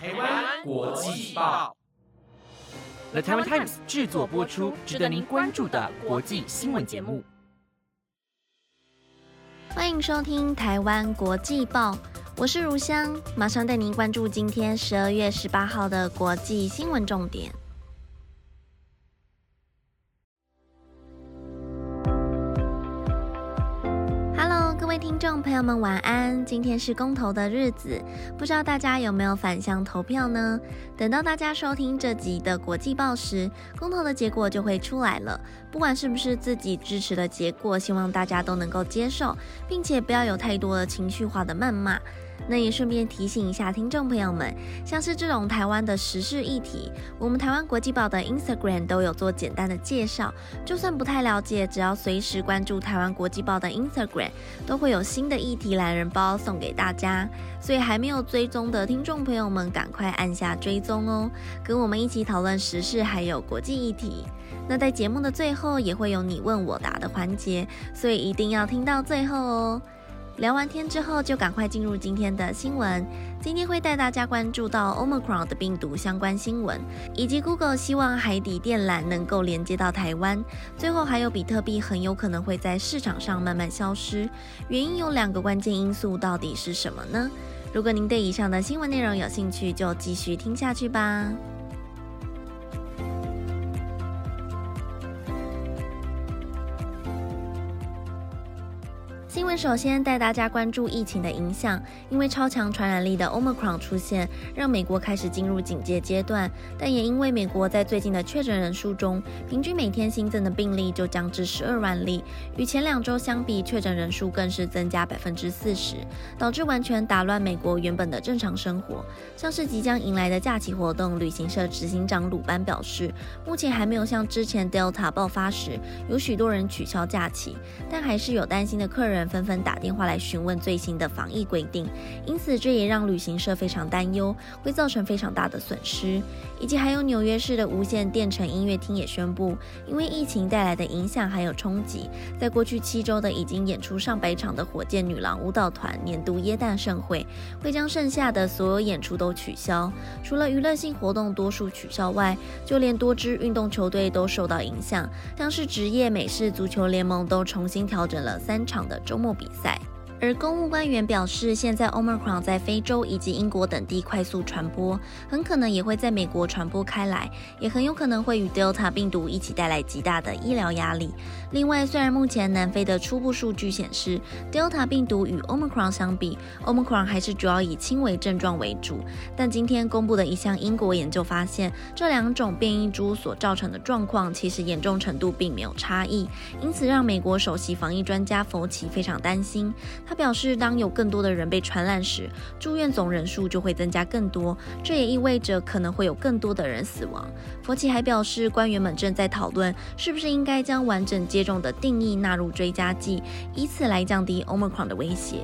台湾国际报，The Taiwan Times 制作播出，值得您关注的国际新闻节目。欢迎收听《台湾国际报》，我是如香，马上带您关注今天十二月十八号的国际新闻重点。听众朋友们，晚安！今天是公投的日子，不知道大家有没有返乡投票呢？等到大家收听这集的国际报时，公投的结果就会出来了。不管是不是自己支持的结果，希望大家都能够接受，并且不要有太多的情绪化的谩骂。那也顺便提醒一下听众朋友们，像是这种台湾的时事议题，我们台湾国际报的 Instagram 都有做简单的介绍。就算不太了解，只要随时关注台湾国际报的 Instagram，都会有新的议题懒人包送给大家。所以还没有追踪的听众朋友们，赶快按下追踪哦，跟我们一起讨论时事还有国际议题。那在节目的最后也会有你问我答的环节，所以一定要听到最后哦。聊完天之后，就赶快进入今天的新闻。今天会带大家关注到 Omicron 的病毒相关新闻，以及 Google 希望海底电缆能够连接到台湾。最后还有比特币很有可能会在市场上慢慢消失，原因有两个关键因素，到底是什么呢？如果您对以上的新闻内容有兴趣，就继续听下去吧。首先带大家关注疫情的影响，因为超强传染力的 Omicron 出现，让美国开始进入警戒阶段。但也因为美国在最近的确诊人数中，平均每天新增的病例就降至十二万例，与前两周相比，确诊人数更是增加百分之四十，导致完全打乱美国原本的正常生活。像是即将迎来的假期活动，旅行社执行长鲁班表示，目前还没有像之前 Delta 爆发时，有许多人取消假期，但还是有担心的客人。纷纷打电话来询问最新的防疫规定，因此这也让旅行社非常担忧，会造成非常大的损失。以及还有纽约市的无线电城音乐厅也宣布，因为疫情带来的影响还有冲击，在过去七周的已经演出上百场的火箭女郎舞蹈团年度耶诞盛会，会将剩下的所有演出都取消。除了娱乐性活动多数取消外，就连多支运动球队都受到影响，像是职业美式足球联盟都重新调整了三场的周末比赛。而公务官员表示，现在 Omicron 在非洲以及英国等地快速传播，很可能也会在美国传播开来，也很有可能会与 Delta 病毒一起带来极大的医疗压力。另外，虽然目前南非的初步数据显示，Delta 病毒与 Omicron 相比，Omicron 还是主要以轻微症状为主，但今天公布的一项英国研究发现，这两种变异株所造成的状况其实严重程度并没有差异，因此让美国首席防疫专家佛奇非常担心。他表示，当有更多的人被传染时，住院总人数就会增加更多，这也意味着可能会有更多的人死亡。佛奇还表示，官员们正在讨论是不是应该将完整接种的定义纳入追加剂，以此来降低 Omicron 的威胁。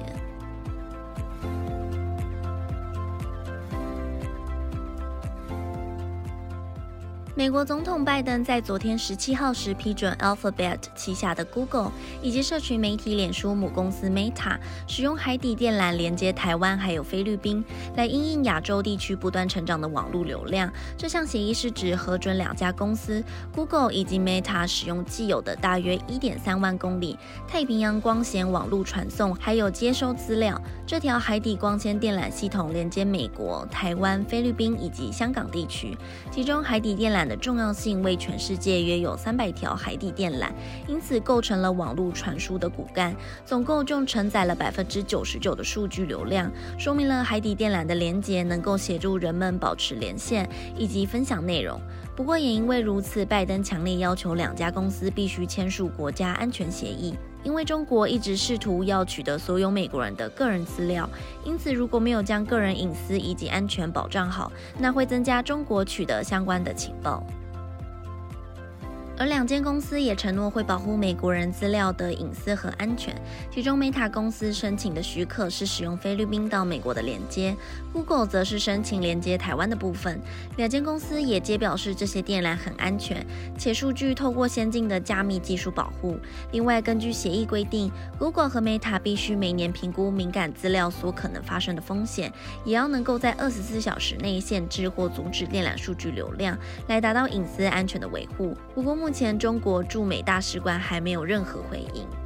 美国总统拜登在昨天十七号时批准 Alphabet 旗下的 Google 以及社群媒体脸书母公司 Meta 使用海底电缆连接台湾还有菲律宾，来因应亚洲地区不断成长的网络流量。这项协议是指核准两家公司 Google 以及 Meta 使用既有的大约一点三万公里太平洋光纤网络传送还有接收资料。这条海底光纤电缆系统连接美国、台湾、菲律宾以及香港地区，其中海底电缆的重要性为全世界约有三百条海底电缆，因此构成了网络传输的骨干，总共就承载了百分之九十九的数据流量，说明了海底电缆的连接能够协助人们保持连线以及分享内容。不过也因为如此，拜登强烈要求两家公司必须签署国家安全协议。因为中国一直试图要取得所有美国人的个人资料，因此如果没有将个人隐私以及安全保障好，那会增加中国取得相关的情报。而两间公司也承诺会保护美国人资料的隐私和安全。其中，Meta 公司申请的许可是使用菲律宾到美国的连接，Google 则是申请连接台湾的部分。两间公司也皆表示这些电缆很安全，且数据透过先进的加密技术保护。另外，根据协议规定，Google 和 Meta 必须每年评估敏感资料所可能发生的风险，也要能够在二十四小时内限制或阻止电缆数据流量，来达到隐私安全的维护。不过，目前中国驻美大使馆还没有任何回应。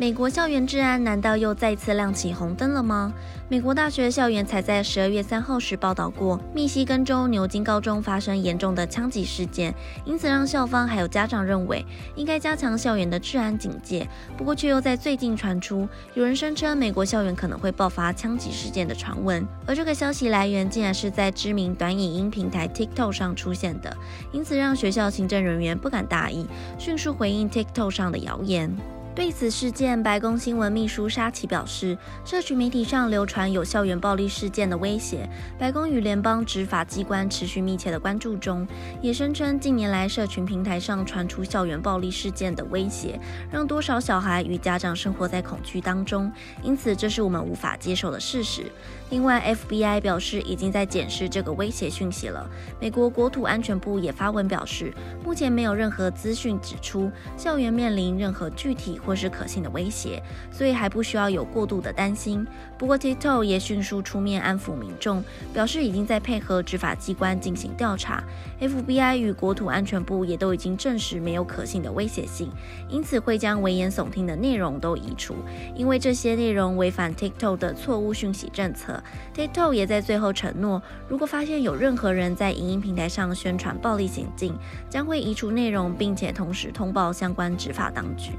美国校园治安难道又再次亮起红灯了吗？美国大学校园才在十二月三号时报道过，密西根州牛津高中发生严重的枪击事件，因此让校方还有家长认为应该加强校园的治安警戒。不过却又在最近传出有人声称美国校园可能会爆发枪击事件的传闻，而这个消息来源竟然是在知名短影音平台 TikTok 上出现的，因此让学校行政人员不敢大意，迅速回应 TikTok 上的谣言。对此事件，白宫新闻秘书沙奇表示，社群媒体上流传有校园暴力事件的威胁，白宫与联邦执法机关持续密切的关注中。也声称，近年来社群平台上传出校园暴力事件的威胁，让多少小孩与家长生活在恐惧当中，因此这是我们无法接受的事实。另外，FBI 表示已经在检视这个威胁讯息了。美国国土安全部也发文表示，目前没有任何资讯指出校园面临任何具体。或是可信的威胁，所以还不需要有过度的担心。不过，TikTok 也迅速出面安抚民众，表示已经在配合执法机关进行调查。FBI 与国土安全部也都已经证实没有可信的威胁性，因此会将危言耸听的内容都移除，因为这些内容违反 TikTok 的错误讯息政策。TikTok 也在最后承诺，如果发现有任何人在影音平台上宣传暴力行径，将会移除内容，并且同时通报相关执法当局。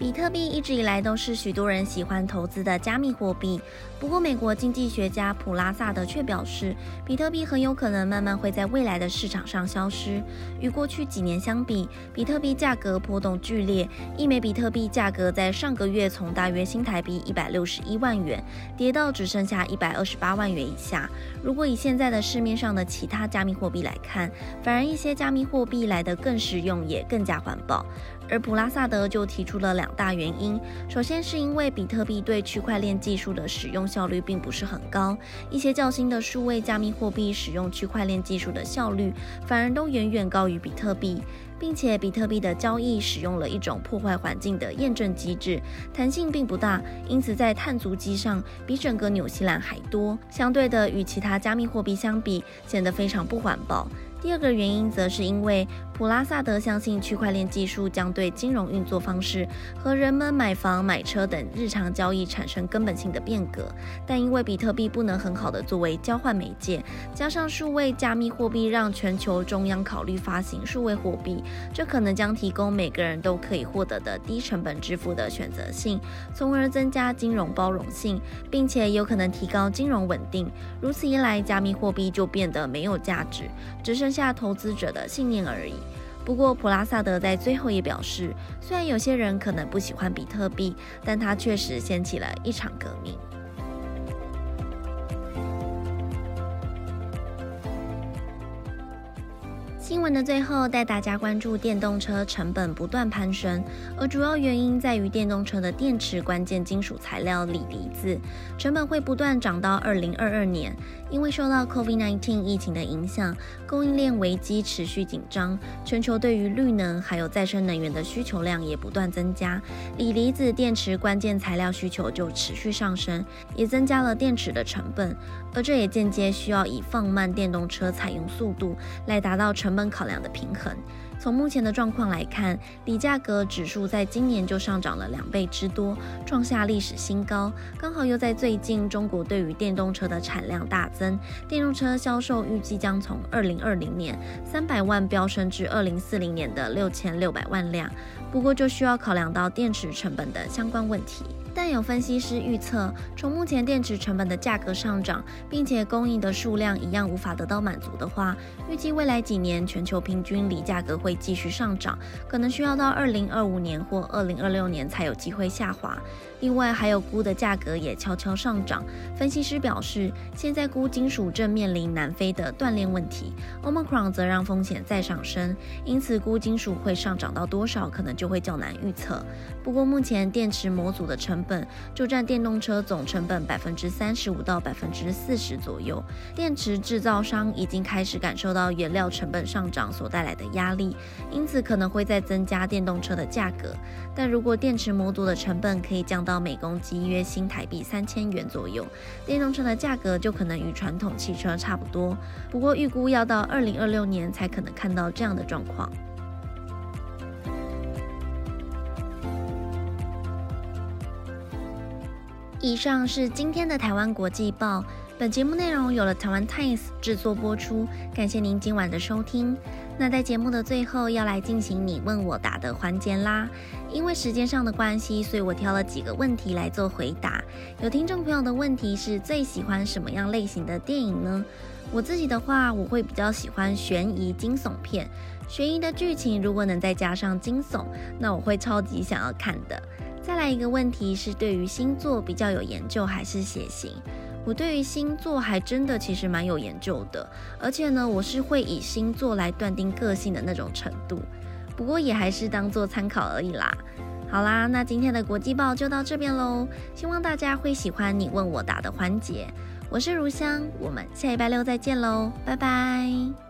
比特币一直以来都是许多人喜欢投资的加密货币。不过，美国经济学家普拉萨德却表示，比特币很有可能慢慢会在未来的市场上消失。与过去几年相比，比特币价格波动剧烈，一枚比特币价格在上个月从大约新台币一百六十一万元跌到只剩下一百二十八万元以下。如果以现在的市面上的其他加密货币来看，反而一些加密货币来得更实用，也更加环保。而普拉萨德就提出了两大原因，首先是因为比特币对区块链技术的使用效率并不是很高，一些较新的数位加密货币使用区块链技术的效率反而都远远高于比特币，并且比特币的交易使用了一种破坏环境的验证机制，弹性并不大，因此在碳足迹上比整个纽西兰还多，相对的与其他加密货币相比，显得非常不环保。第二个原因则是因为普拉萨德相信区块链技术将对金融运作方式和人们买房、买车等日常交易产生根本性的变革，但因为比特币不能很好的作为交换媒介，加上数位加密货币让全球中央考虑发行数位货币，这可能将提供每个人都可以获得的低成本支付的选择性，从而增加金融包容性，并且有可能提高金融稳定。如此一来，加密货币就变得没有价值，只剩下投资者的信念而已。不过，普拉萨德在最后也表示，虽然有些人可能不喜欢比特币，但他确实掀起了一场革命。新闻的最后，带大家关注电动车成本不断攀升，而主要原因在于电动车的电池关键金属材料锂离子成本会不断涨到二零二二年。因为受到 COVID-19 疫情的影响，供应链危机持续紧张，全球对于绿能还有再生能源的需求量也不断增加，锂离子电池关键材料需求就持续上升，也增加了电池的成本，而这也间接需要以放慢电动车采用速度来达到成本考量的平衡。从目前的状况来看，锂价格指数在今年就上涨了两倍之多，创下历史新高。刚好又在最近，中国对于电动车的产量大增，电动车销售预计将从二零二零年三百万飙升至二零四零年的六千六百万辆。不过，就需要考量到电池成本的相关问题。但有分析师预测，从目前电池成本的价格上涨，并且供应的数量一样无法得到满足的话，预计未来几年全球平均锂价格会继续上涨，可能需要到二零二五年或二零二六年才有机会下滑。另外，还有钴的价格也悄悄上涨。分析师表示，现在钴金属正面临南非的锻炼问题，Omicron 则让风险再上升，因此钴金属会上涨到多少，可能就会较难预测。不过，目前电池模组的成本就占电动车总成本百分之三十五到百分之四十左右。电池制造商已经开始感受到原料成本上涨所带来的压力，因此可能会再增加电动车的价格。但如果电池模组的成本可以降到每公斤约新台币三千元左右，电动车的价格就可能与传统汽车差不多。不过，预估要到二零二六年才可能看到这样的状况。以上是今天的台湾国际报。本节目内容有了台湾 Times 制作播出，感谢您今晚的收听。那在节目的最后要来进行你问我答的环节啦。因为时间上的关系，所以我挑了几个问题来做回答。有听众朋友的问题是最喜欢什么样类型的电影呢？我自己的话，我会比较喜欢悬疑惊悚片。悬疑的剧情如果能再加上惊悚，那我会超级想要看的。再来一个问题是，对于星座比较有研究还是血型？我对于星座还真的其实蛮有研究的，而且呢，我是会以星座来断定个性的那种程度。不过也还是当做参考而已啦。好啦，那今天的国际报就到这边喽，希望大家会喜欢你问我答的环节。我是如香，我们下礼拜六再见喽，拜拜。